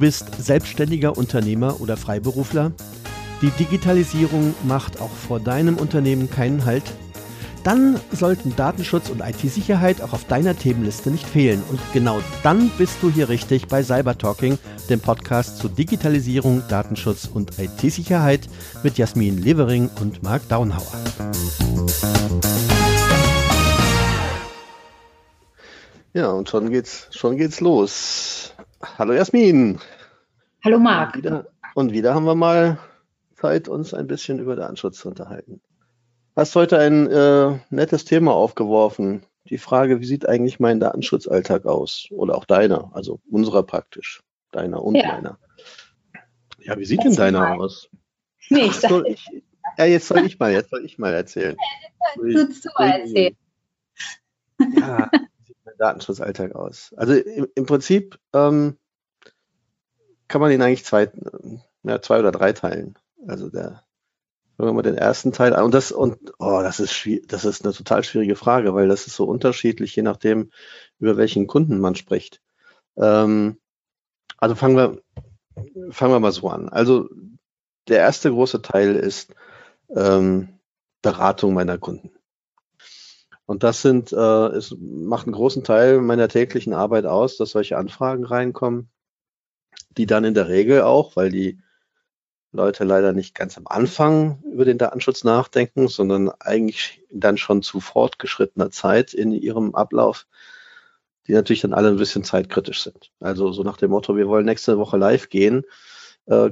bist selbstständiger Unternehmer oder Freiberufler? Die Digitalisierung macht auch vor deinem Unternehmen keinen Halt? Dann sollten Datenschutz und IT-Sicherheit auch auf deiner Themenliste nicht fehlen. Und genau dann bist du hier richtig bei Cyber Talking, dem Podcast zu Digitalisierung, Datenschutz und IT-Sicherheit mit Jasmin Levering und Marc Daunhauer. Ja, und schon geht's, schon geht's los. Hallo Jasmin. Hallo Marc. Und wieder, und wieder haben wir mal Zeit, uns ein bisschen über Datenschutz zu unterhalten. Hast heute ein äh, nettes Thema aufgeworfen. Die Frage, wie sieht eigentlich mein Datenschutzalltag aus? Oder auch deiner, also unserer praktisch. Deiner und ja. meiner. Ja, wie sieht das denn deiner mal. aus? Nee, ich sag, ich, ja, jetzt soll ich mal, jetzt soll ich mal erzählen. Du du erzählen. Ja, Datenschutzalltag aus? Also im, im Prinzip ähm, kann man ihn eigentlich zwei, ja, zwei oder drei teilen. Also der, wenn wir mal den ersten Teil und das und oh, das ist das ist eine total schwierige Frage, weil das ist so unterschiedlich, je nachdem, über welchen Kunden man spricht. Ähm, also fangen wir, fangen wir mal so an. Also der erste große Teil ist ähm, Beratung meiner Kunden. Und das sind, äh, es macht einen großen Teil meiner täglichen Arbeit aus, dass solche Anfragen reinkommen, die dann in der Regel auch, weil die Leute leider nicht ganz am Anfang über den Datenschutz nachdenken, sondern eigentlich dann schon zu fortgeschrittener Zeit in ihrem Ablauf, die natürlich dann alle ein bisschen zeitkritisch sind. Also so nach dem Motto, wir wollen nächste Woche live gehen, äh,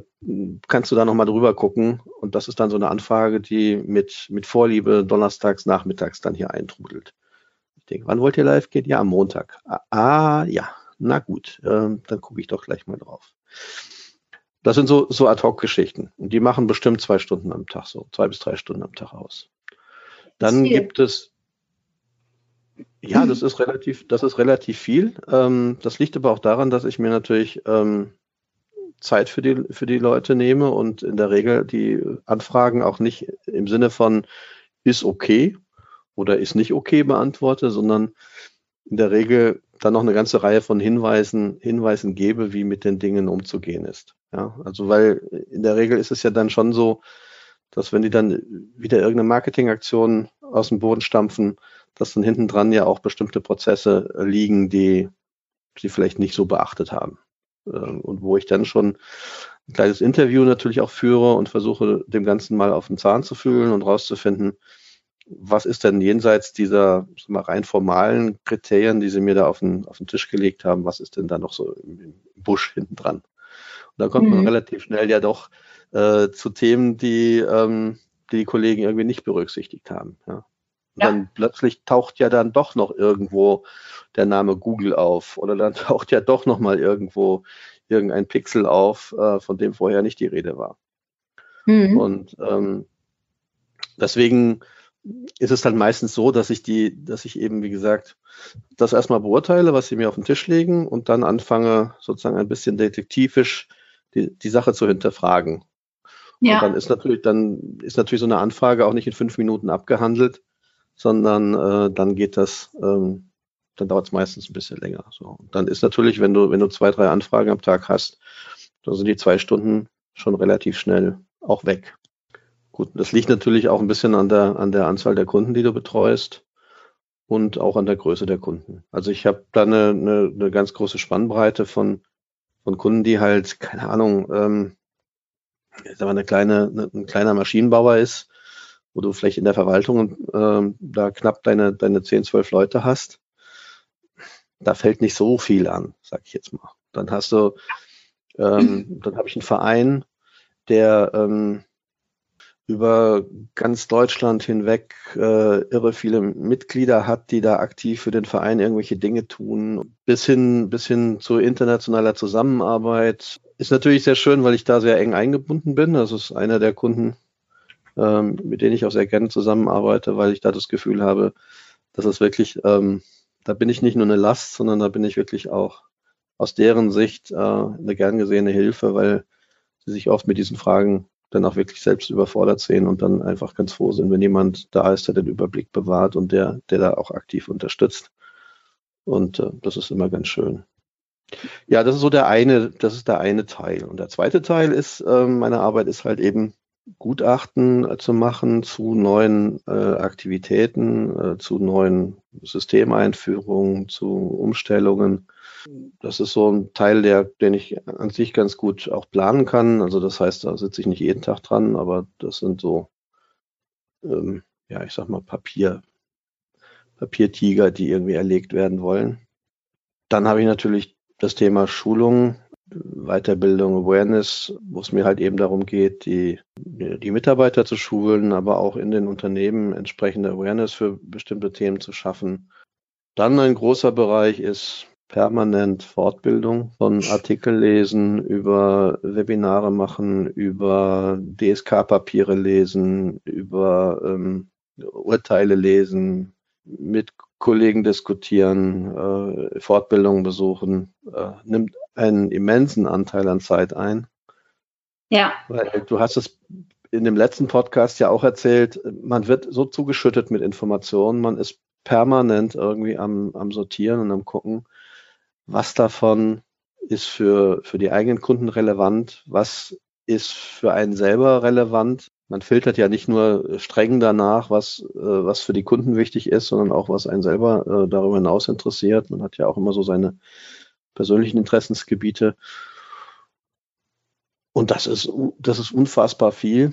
kannst du da nochmal drüber gucken. Und das ist dann so eine Anfrage, die mit, mit Vorliebe donnerstags, nachmittags dann hier eintrudelt. Ich denke, wann wollt ihr live gehen? Ja, am Montag. Ah, ah ja, na gut, äh, dann gucke ich doch gleich mal drauf. Das sind so, so Ad-Hoc-Geschichten. Und die machen bestimmt zwei Stunden am Tag, so zwei bis drei Stunden am Tag aus. Dann gibt es, ja, das ist relativ, das ist relativ viel. Ähm, das liegt aber auch daran, dass ich mir natürlich ähm, Zeit für die, für die Leute nehme und in der Regel die Anfragen auch nicht im Sinne von ist okay oder ist nicht okay beantworte, sondern in der Regel dann noch eine ganze Reihe von Hinweisen, Hinweisen gebe, wie mit den Dingen umzugehen ist. Ja, also weil in der Regel ist es ja dann schon so, dass wenn die dann wieder irgendeine Marketingaktion aus dem Boden stampfen, dass dann hinten dran ja auch bestimmte Prozesse liegen, die sie vielleicht nicht so beachtet haben. Ähm, und wo ich dann schon ein kleines Interview natürlich auch führe und versuche, dem Ganzen mal auf den Zahn zu fühlen und rauszufinden, was ist denn jenseits dieser mal, rein formalen Kriterien, die Sie mir da auf den, auf den Tisch gelegt haben, was ist denn da noch so im, Busch hinten dran? Und da kommt mhm. man relativ schnell ja doch äh, zu Themen, die, ähm, die die Kollegen irgendwie nicht berücksichtigt haben. Ja. Und ja. dann plötzlich taucht ja dann doch noch irgendwo der Name Google auf oder dann taucht ja doch noch mal irgendwo irgendein Pixel auf, äh, von dem vorher nicht die Rede war. Mhm. Und ähm, deswegen ist es dann meistens so, dass ich die, dass ich eben, wie gesagt, das erstmal beurteile, was sie mir auf den Tisch legen und dann anfange, sozusagen ein bisschen detektivisch die, die Sache zu hinterfragen. Ja. Und dann ist natürlich, dann ist natürlich so eine Anfrage auch nicht in fünf Minuten abgehandelt, sondern äh, dann geht das ähm, dann dauert es meistens ein bisschen länger. So. Und dann ist natürlich, wenn du, wenn du zwei, drei Anfragen am Tag hast, dann sind die zwei Stunden schon relativ schnell auch weg. Gut, das liegt natürlich auch ein bisschen an der, an der Anzahl der Kunden, die du betreust und auch an der Größe der Kunden. Also ich habe da eine, eine, eine ganz große Spannbreite von, von Kunden, die halt, keine Ahnung, ähm, aber eine kleine, eine, ein kleiner Maschinenbauer ist, wo du vielleicht in der Verwaltung ähm, da knapp deine, deine 10, 12 Leute hast da fällt nicht so viel an, sag ich jetzt mal. Dann hast du, ähm, dann habe ich einen Verein, der ähm, über ganz Deutschland hinweg äh, irre viele Mitglieder hat, die da aktiv für den Verein irgendwelche Dinge tun, bis hin, bis hin zu internationaler Zusammenarbeit. Ist natürlich sehr schön, weil ich da sehr eng eingebunden bin. Das ist einer der Kunden, ähm, mit denen ich auch sehr gerne zusammenarbeite, weil ich da das Gefühl habe, dass es wirklich ähm, da bin ich nicht nur eine Last, sondern da bin ich wirklich auch aus deren Sicht äh, eine gern gesehene Hilfe, weil sie sich oft mit diesen Fragen dann auch wirklich selbst überfordert sehen und dann einfach ganz froh sind, wenn jemand da ist, der den Überblick bewahrt und der, der da auch aktiv unterstützt. Und äh, das ist immer ganz schön. Ja, das ist so der eine, das ist der eine Teil. Und der zweite Teil ist, äh, meine Arbeit ist halt eben Gutachten äh, zu machen zu neuen äh, Aktivitäten, äh, zu neuen Systemeinführungen, zu Umstellungen. Das ist so ein Teil, der, den ich an sich ganz gut auch planen kann. Also das heißt, da sitze ich nicht jeden Tag dran, aber das sind so, ähm, ja, ich sag mal Papier, Papiertiger, die irgendwie erlegt werden wollen. Dann habe ich natürlich das Thema Schulung, Weiterbildung, Awareness, wo es mir halt eben darum geht, die, die Mitarbeiter zu schulen, aber auch in den Unternehmen entsprechende Awareness für bestimmte Themen zu schaffen. Dann ein großer Bereich ist permanent Fortbildung von Artikel lesen, über Webinare machen, über DSK-Papiere lesen, über ähm, Urteile lesen, mit Kollegen diskutieren, äh, Fortbildungen besuchen, äh, nimmt einen immensen Anteil an Zeit ein. Ja. Weil du hast es in dem letzten Podcast ja auch erzählt, man wird so zugeschüttet mit Informationen, man ist permanent irgendwie am, am Sortieren und am Gucken, was davon ist für, für die eigenen Kunden relevant, was ist für einen selber relevant. Man filtert ja nicht nur streng danach, was, äh, was für die Kunden wichtig ist, sondern auch, was einen selber äh, darüber hinaus interessiert. Man hat ja auch immer so seine persönlichen Interessensgebiete. Und das ist, das ist unfassbar viel,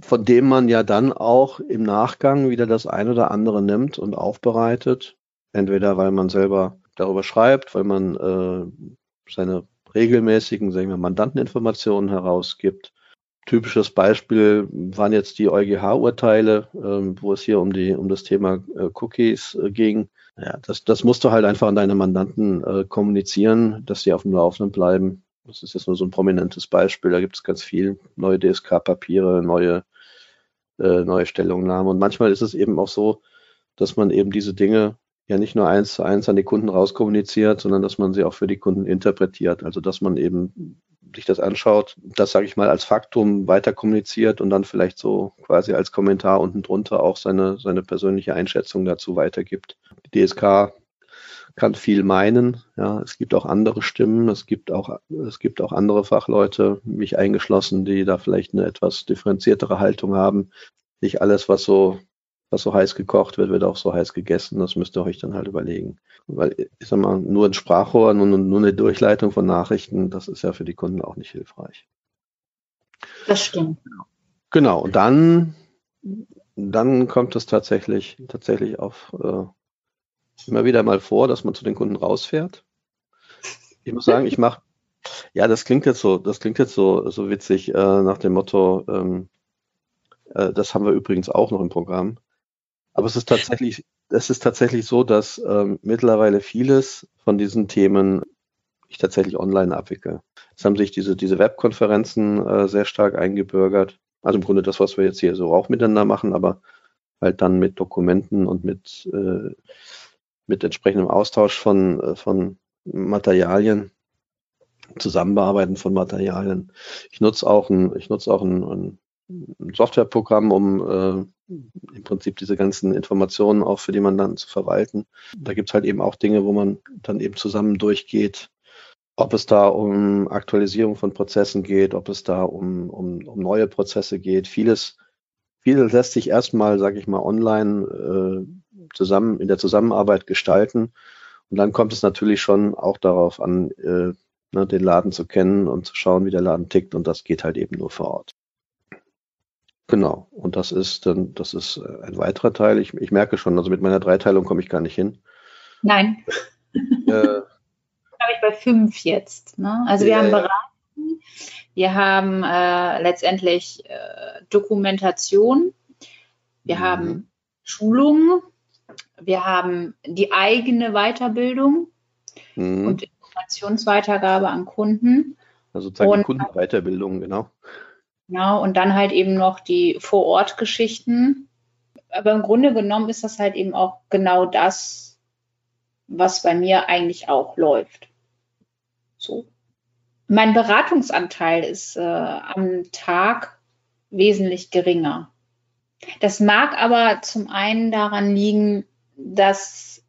von dem man ja dann auch im Nachgang wieder das ein oder andere nimmt und aufbereitet. Entweder weil man selber darüber schreibt, weil man äh, seine regelmäßigen, sagen wir, Mandanteninformationen herausgibt. Typisches Beispiel waren jetzt die EuGH-Urteile, äh, wo es hier um die um das Thema äh, Cookies äh, ging. Ja, das, das musst du halt einfach an deine Mandanten äh, kommunizieren, dass sie auf dem Laufenden bleiben. Das ist jetzt nur so ein prominentes Beispiel. Da gibt es ganz viel neue DSK-Papiere, neue neue Stellungnahmen. Und manchmal ist es eben auch so, dass man eben diese Dinge ja nicht nur eins zu eins an die Kunden rauskommuniziert, sondern dass man sie auch für die Kunden interpretiert. Also dass man eben sich das anschaut, das sage ich mal als Faktum weiter kommuniziert und dann vielleicht so quasi als Kommentar unten drunter auch seine, seine persönliche Einschätzung dazu weitergibt. Die DSK kann viel meinen. Ja, es gibt auch andere Stimmen, es gibt auch, es gibt auch andere Fachleute, mich eingeschlossen, die da vielleicht eine etwas differenziertere Haltung haben. Nicht alles, was so was so heiß gekocht wird, wird auch so heiß gegessen. Das müsst ihr euch dann halt überlegen. Weil, ich sag mal, nur ein Sprachrohr, nur, nur eine Durchleitung von Nachrichten, das ist ja für die Kunden auch nicht hilfreich. Das stimmt. Genau. Und dann, dann kommt es tatsächlich, tatsächlich auf, äh, immer wieder mal vor, dass man zu den Kunden rausfährt. Ich muss sagen, ich mache, ja, das klingt jetzt so, das klingt jetzt so, so witzig, äh, nach dem Motto, ähm, äh, das haben wir übrigens auch noch im Programm. Aber es ist tatsächlich, es ist tatsächlich so, dass ähm, mittlerweile vieles von diesen Themen ich tatsächlich online abwickle. Es haben sich diese, diese Webkonferenzen äh, sehr stark eingebürgert. Also im Grunde das, was wir jetzt hier so auch miteinander machen, aber halt dann mit Dokumenten und mit, äh, mit entsprechendem Austausch von, äh, von Materialien, Zusammenbearbeiten von Materialien. Ich nutze auch ein, ich nutze auch ein, ein Softwareprogramm, um äh, im Prinzip diese ganzen Informationen auch für die Mandanten zu verwalten. Da gibt es halt eben auch Dinge, wo man dann eben zusammen durchgeht, ob es da um Aktualisierung von Prozessen geht, ob es da um, um, um neue Prozesse geht. Vieles, vieles lässt sich erstmal, sage ich mal, online äh, zusammen in der Zusammenarbeit gestalten. Und dann kommt es natürlich schon auch darauf an, äh, ne, den Laden zu kennen und zu schauen, wie der Laden tickt. Und das geht halt eben nur vor Ort. Genau. Und das ist dann, das ist äh, ein weiterer Teil. Ich, ich merke schon, also mit meiner Dreiteilung komme ich gar nicht hin. Nein. Äh, habe ich bei fünf jetzt. Ne? Also wir äh, haben Beratung, wir haben äh, letztendlich äh, Dokumentation, wir mhm. haben Schulungen, wir haben die eigene Weiterbildung mhm. und Informationsweitergabe an Kunden. Also sozusagen und, Kundenweiterbildung, genau. Genau, und dann halt eben noch die Vor-Ort-Geschichten. Aber im Grunde genommen ist das halt eben auch genau das, was bei mir eigentlich auch läuft. So. Mein Beratungsanteil ist äh, am Tag wesentlich geringer. Das mag aber zum einen daran liegen, dass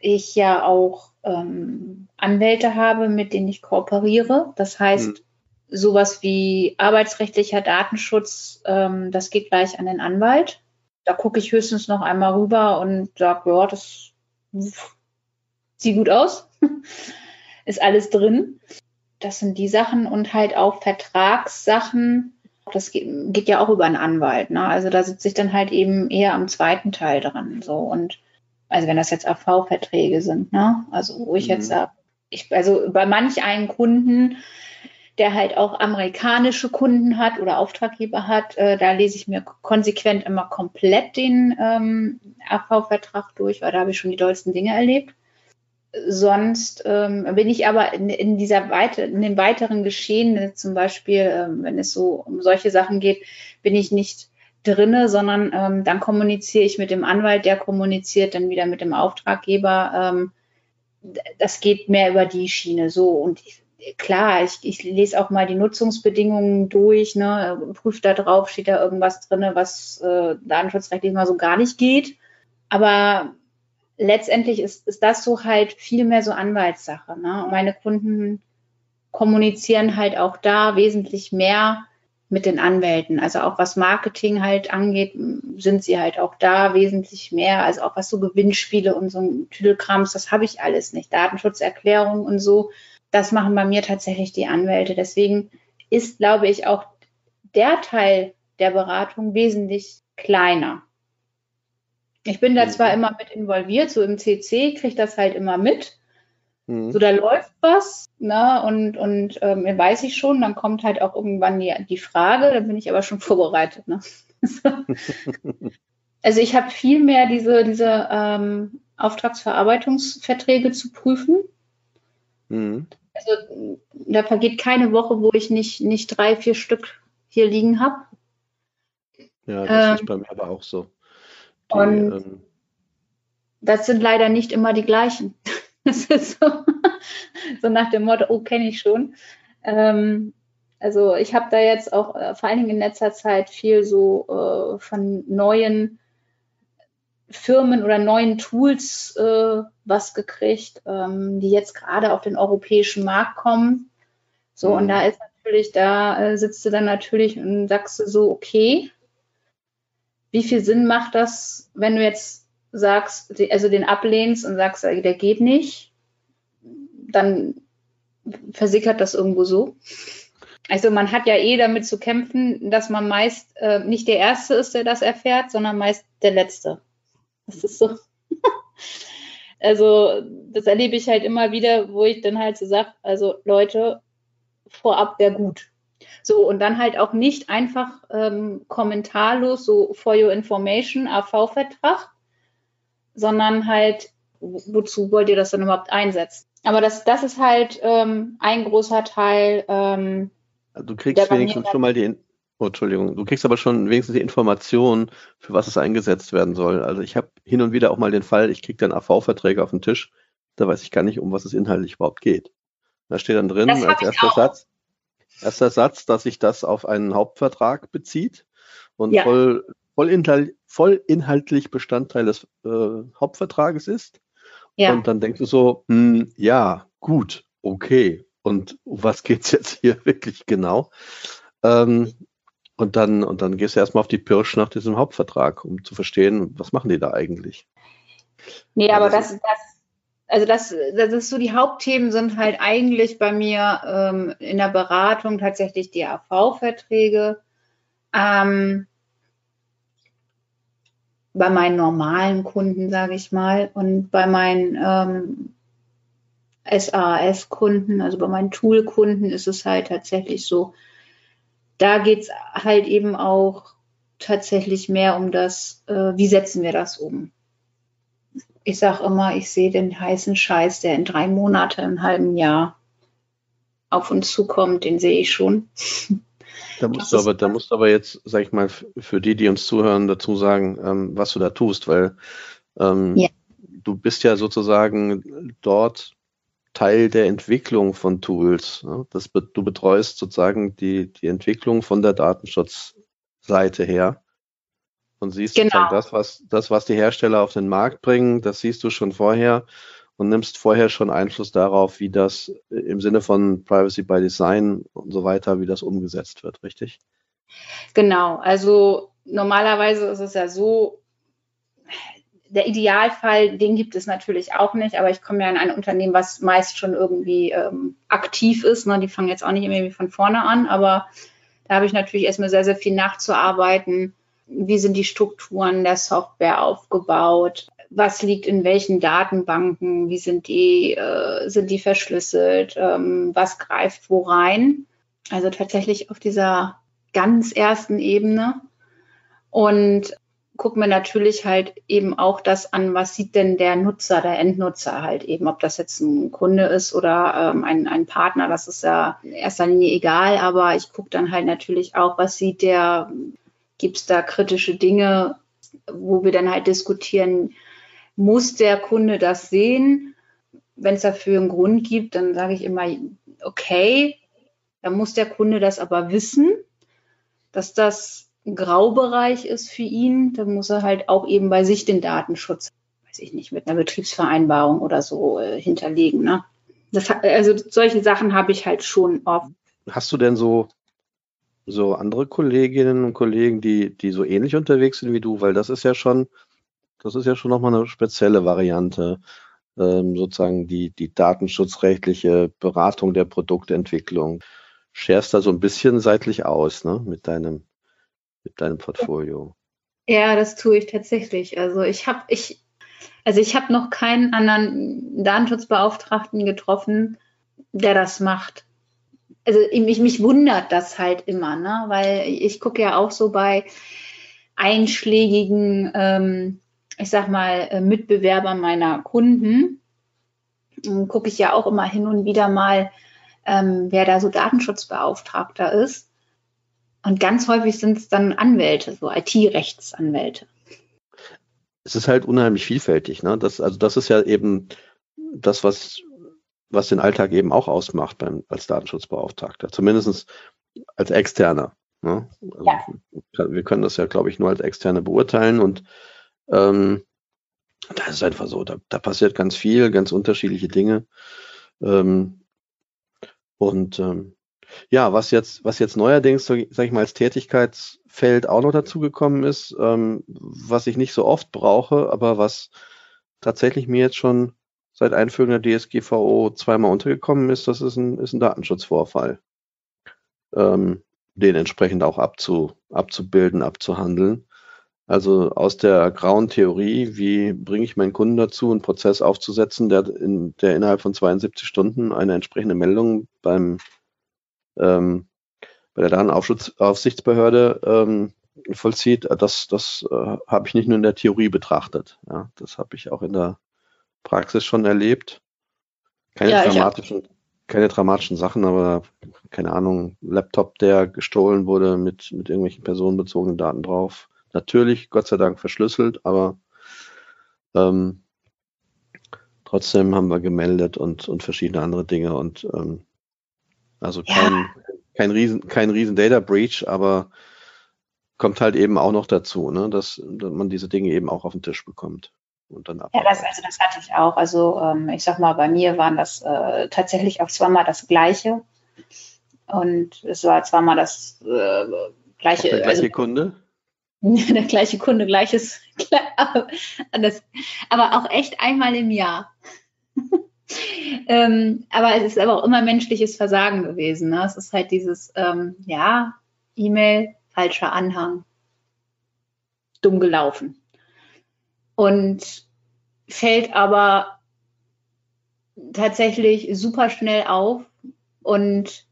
ich ja auch ähm, Anwälte habe, mit denen ich kooperiere. Das heißt, hm. Sowas wie arbeitsrechtlicher Datenschutz, ähm, das geht gleich an den Anwalt. Da gucke ich höchstens noch einmal rüber und sage, ja, das sieht gut aus. Ist alles drin. Das sind die Sachen und halt auch Vertragssachen. Das geht, geht ja auch über einen Anwalt. Ne? Also da sitze ich dann halt eben eher am zweiten Teil dran. So und also wenn das jetzt AV-Verträge sind, ne? Also wo ich mhm. jetzt sage, ich, also bei manch einen Kunden, der halt auch amerikanische Kunden hat oder Auftraggeber hat, äh, da lese ich mir konsequent immer komplett den ähm, AV-Vertrag durch, weil da habe ich schon die dollsten Dinge erlebt. Sonst ähm, bin ich aber in, in dieser weite, in dem weiteren Geschehen, zum Beispiel, ähm, wenn es so um solche Sachen geht, bin ich nicht drinne, sondern ähm, dann kommuniziere ich mit dem Anwalt, der kommuniziert dann wieder mit dem Auftraggeber. Ähm, das geht mehr über die Schiene so. Und ich, klar, ich, ich lese auch mal die Nutzungsbedingungen durch, ne, prüfe da drauf, steht da irgendwas drin, was äh, datenschutzrechtlich mal so gar nicht geht. Aber letztendlich ist, ist das so halt viel mehr so Anwaltssache. Ne? Meine Kunden kommunizieren halt auch da wesentlich mehr mit den Anwälten. Also auch was Marketing halt angeht, sind sie halt auch da wesentlich mehr. Also auch was so Gewinnspiele und so ein Tüdelkrams, das habe ich alles nicht. Datenschutzerklärung und so, das machen bei mir tatsächlich die Anwälte. Deswegen ist, glaube ich, auch der Teil der Beratung wesentlich kleiner. Ich bin da mhm. zwar immer mit involviert, so im CC kriege ich das halt immer mit, Mhm. So, da läuft was, ne? Und, und ähm, weiß ich schon, dann kommt halt auch irgendwann die, die Frage, da bin ich aber schon vorbereitet, ne? also ich habe viel mehr diese, diese ähm, Auftragsverarbeitungsverträge zu prüfen. Mhm. Also da vergeht keine Woche, wo ich nicht, nicht drei, vier Stück hier liegen habe. Ja, das ähm, ist bei mir aber auch so. Die, und ähm, das sind leider nicht immer die gleichen. Das ist so, so nach dem Motto, oh, kenne ich schon. Ähm, also ich habe da jetzt auch äh, vor allen Dingen in letzter Zeit viel so äh, von neuen Firmen oder neuen Tools äh, was gekriegt, ähm, die jetzt gerade auf den europäischen Markt kommen. So, mhm. und da ist natürlich, da äh, sitzt du dann natürlich und sagst du so, okay, wie viel Sinn macht das, wenn du jetzt sagst, also den ablehnst und sagst, der geht nicht, dann versickert das irgendwo so. Also man hat ja eh damit zu kämpfen, dass man meist äh, nicht der Erste ist, der das erfährt, sondern meist der Letzte. Das ist so. also das erlebe ich halt immer wieder, wo ich dann halt so sage, also Leute, vorab wäre gut. So, und dann halt auch nicht einfach ähm, kommentarlos so for your information, AV-Vertrag, sondern halt, wozu wollt ihr das dann überhaupt einsetzen? Aber das, das ist halt ähm, ein großer Teil. Ähm, du kriegst wenigstens schon mal die, oh, Entschuldigung, du kriegst aber schon wenigstens die Information, für was es eingesetzt werden soll. Also ich habe hin und wieder auch mal den Fall, ich kriege dann AV-Verträge auf den Tisch, da weiß ich gar nicht, um was es inhaltlich überhaupt geht. Da steht dann drin als erster Satz, erster Satz, dass sich das auf einen Hauptvertrag bezieht und ja. voll, voll, inhalt, voll inhaltlich Bestandteil des äh, Hauptvertrages ist. Ja. Und dann denkst du so, hm, ja, gut, okay. Und um was geht's jetzt hier wirklich genau? Ähm, und dann, und dann gehst du erstmal auf die Pirsch nach diesem Hauptvertrag, um zu verstehen, was machen die da eigentlich. Nee, aber das, das, also das, das ist so, die Hauptthemen sind halt eigentlich bei mir ähm, in der Beratung tatsächlich die AV-Verträge. Ähm, bei meinen normalen Kunden, sage ich mal, und bei meinen ähm, SAS-Kunden, also bei meinen Tool-Kunden ist es halt tatsächlich so, da geht es halt eben auch tatsächlich mehr um das, äh, wie setzen wir das um. Ich sage immer, ich sehe den heißen Scheiß, der in drei Monaten, einem halben Jahr auf uns zukommt, den sehe ich schon. Da musst, du aber, da musst du aber jetzt, sag ich mal, für die, die uns zuhören, dazu sagen, ähm, was du da tust, weil ähm, ja. du bist ja sozusagen dort Teil der Entwicklung von Tools. Ne? Das, du betreust sozusagen die, die Entwicklung von der Datenschutzseite her. und siehst genau. das, was, das, was die Hersteller auf den Markt bringen, das siehst du schon vorher und nimmst vorher schon Einfluss darauf, wie das im Sinne von Privacy by Design und so weiter, wie das umgesetzt wird, richtig? Genau, also normalerweise ist es ja so, der Idealfall, den gibt es natürlich auch nicht, aber ich komme ja in ein Unternehmen, was meist schon irgendwie ähm, aktiv ist. Ne? Die fangen jetzt auch nicht irgendwie von vorne an, aber da habe ich natürlich erstmal sehr, sehr viel nachzuarbeiten. Wie sind die Strukturen der Software aufgebaut? Was liegt in welchen Datenbanken? Wie sind die, äh, sind die verschlüsselt? Ähm, was greift wo rein? Also tatsächlich auf dieser ganz ersten Ebene. Und gucken wir natürlich halt eben auch das an, was sieht denn der Nutzer, der Endnutzer halt eben, ob das jetzt ein Kunde ist oder ähm, ein, ein Partner, das ist ja in erster Linie egal, aber ich gucke dann halt natürlich auch, was sieht der, gibt es da kritische Dinge, wo wir dann halt diskutieren, muss der Kunde das sehen? Wenn es dafür einen Grund gibt, dann sage ich immer, okay, dann muss der Kunde das aber wissen, dass das Graubereich ist für ihn, dann muss er halt auch eben bei sich den Datenschutz, weiß ich nicht, mit einer Betriebsvereinbarung oder so äh, hinterlegen. Ne? Das, also solche Sachen habe ich halt schon oft. Hast du denn so, so andere Kolleginnen und Kollegen, die, die so ähnlich unterwegs sind wie du? Weil das ist ja schon, das ist ja schon nochmal eine spezielle Variante, ähm, sozusagen die, die datenschutzrechtliche Beratung der Produktentwicklung. Scherst da so ein bisschen seitlich aus, ne, mit deinem mit deinem Portfolio? Ja, das tue ich tatsächlich. Also ich habe ich also ich habe noch keinen anderen Datenschutzbeauftragten getroffen, der das macht. Also mich, mich wundert das halt immer, ne? weil ich gucke ja auch so bei einschlägigen, ähm, ich sag mal, äh, Mitbewerbern meiner Kunden, gucke ich ja auch immer hin und wieder mal, ähm, wer da so Datenschutzbeauftragter ist. Und ganz häufig sind es dann Anwälte, so IT-Rechtsanwälte. Es ist halt unheimlich vielfältig. Ne? Das, also das ist ja eben das, was, was den Alltag eben auch ausmacht beim, als Datenschutzbeauftragter. Zumindest als Externer. Ne? Also ja. Wir können das ja, glaube ich, nur als Externe beurteilen und ähm, das ist einfach so, da, da passiert ganz viel, ganz unterschiedliche Dinge. Ähm, und ähm, ja, was jetzt, was jetzt neuerdings, sag ich mal, als Tätigkeitsfeld auch noch dazugekommen ist, ähm, was ich nicht so oft brauche, aber was tatsächlich mir jetzt schon seit Einführung der DSGVO zweimal untergekommen ist, das ist ein, ist ein Datenschutzvorfall. Ähm, den entsprechend auch abzu, abzubilden, abzuhandeln. Also aus der grauen Theorie, wie bringe ich meinen Kunden dazu, einen Prozess aufzusetzen, der, in, der innerhalb von 72 Stunden eine entsprechende Meldung beim ähm, bei der Datenaufsichtsbehörde ähm, vollzieht, das, das äh, habe ich nicht nur in der Theorie betrachtet. Ja, das habe ich auch in der Praxis schon erlebt. Keine ja, dramatischen, keine dramatischen Sachen, aber keine Ahnung, Laptop, der gestohlen wurde mit, mit irgendwelchen personenbezogenen Daten drauf. Natürlich, Gott sei Dank, verschlüsselt, aber ähm, trotzdem haben wir gemeldet und, und verschiedene andere Dinge und ähm, also kein, ja. kein, riesen, kein riesen Data Breach, aber kommt halt eben auch noch dazu, ne, dass, dass man diese Dinge eben auch auf den Tisch bekommt. Und dann ja, das, also das hatte ich auch. Also ähm, ich sag mal, bei mir waren das äh, tatsächlich auch zweimal das Gleiche. Und es war zweimal das äh, gleiche. der gleiche also, Kunde? der gleiche Kunde, gleiches, aber auch echt einmal im Jahr ähm, aber es ist aber auch immer menschliches Versagen gewesen. Ne? Es ist halt dieses, ähm, ja, E-Mail, falscher Anhang, dumm gelaufen. Und fällt aber tatsächlich super schnell auf. Und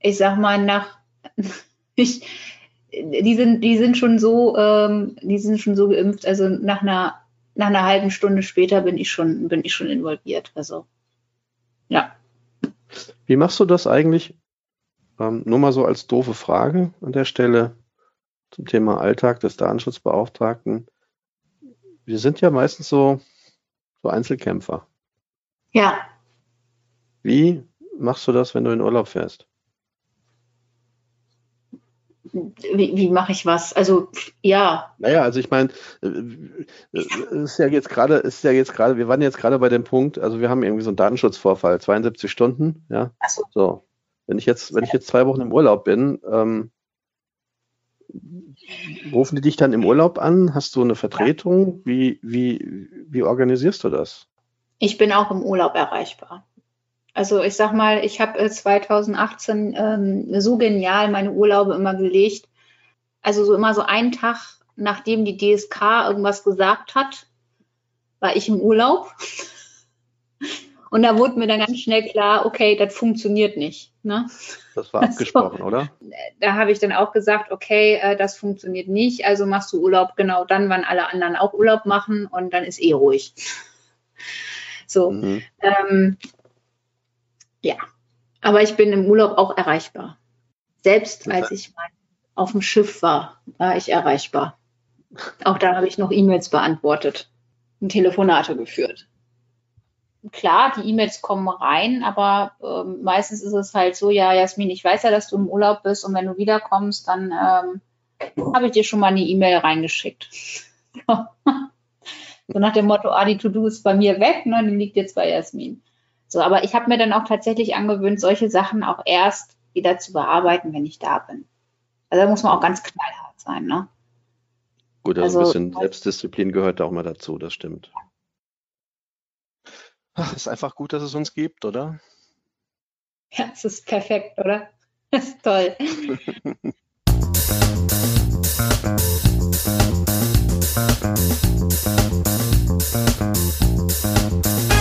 ich sag mal, nach, ich, die sind, die sind schon so, ähm, die sind schon so geimpft. Also nach einer, nach einer halben Stunde später bin ich schon, bin ich schon involviert. Also. Wie machst du das eigentlich? Ähm, nur mal so als doofe Frage an der Stelle zum Thema Alltag des Datenschutzbeauftragten. Wir sind ja meistens so, so Einzelkämpfer. Ja. Wie machst du das, wenn du in Urlaub fährst? Wie, wie mache ich was? Also ja. Naja, also ich meine, äh, es ist ja jetzt gerade, ist ja jetzt gerade, wir waren jetzt gerade bei dem Punkt, also wir haben irgendwie so einen Datenschutzvorfall, 72 Stunden, ja. Ach so. so. Wenn ich jetzt, wenn ich jetzt zwei Wochen im Urlaub bin, ähm, rufen die dich dann im Urlaub an? Hast du eine Vertretung? Wie, wie, wie organisierst du das? Ich bin auch im Urlaub erreichbar. Also ich sag mal, ich habe 2018 ähm, so genial meine Urlaube immer gelegt. Also so immer so einen Tag, nachdem die DSK irgendwas gesagt hat, war ich im Urlaub. Und da wurde mir dann ganz schnell klar, okay, das funktioniert nicht. Ne? Das war abgesprochen, so, oder? Da habe ich dann auch gesagt, okay, äh, das funktioniert nicht. Also machst du Urlaub genau dann, wann alle anderen auch Urlaub machen und dann ist eh ruhig. So. Mhm. Ähm, ja, aber ich bin im Urlaub auch erreichbar. Selbst als ich mal auf dem Schiff war, war ich erreichbar. Auch da habe ich noch E-Mails beantwortet und Telefonate geführt. Klar, die E-Mails kommen rein, aber äh, meistens ist es halt so, ja, Jasmin, ich weiß ja, dass du im Urlaub bist und wenn du wiederkommst, dann ähm, habe ich dir schon mal eine E-Mail reingeschickt. so nach dem Motto, ah, die To-Do ist bei mir weg, ne, die liegt jetzt bei Jasmin. So, aber ich habe mir dann auch tatsächlich angewöhnt, solche Sachen auch erst wieder zu bearbeiten, wenn ich da bin. Also da muss man auch ganz knallhart sein, ne? Gut, also, also ein bisschen Selbstdisziplin gehört da auch mal dazu, das stimmt. Ach, ist einfach gut, dass es uns gibt, oder? Ja, es ist perfekt, oder? Das ist toll.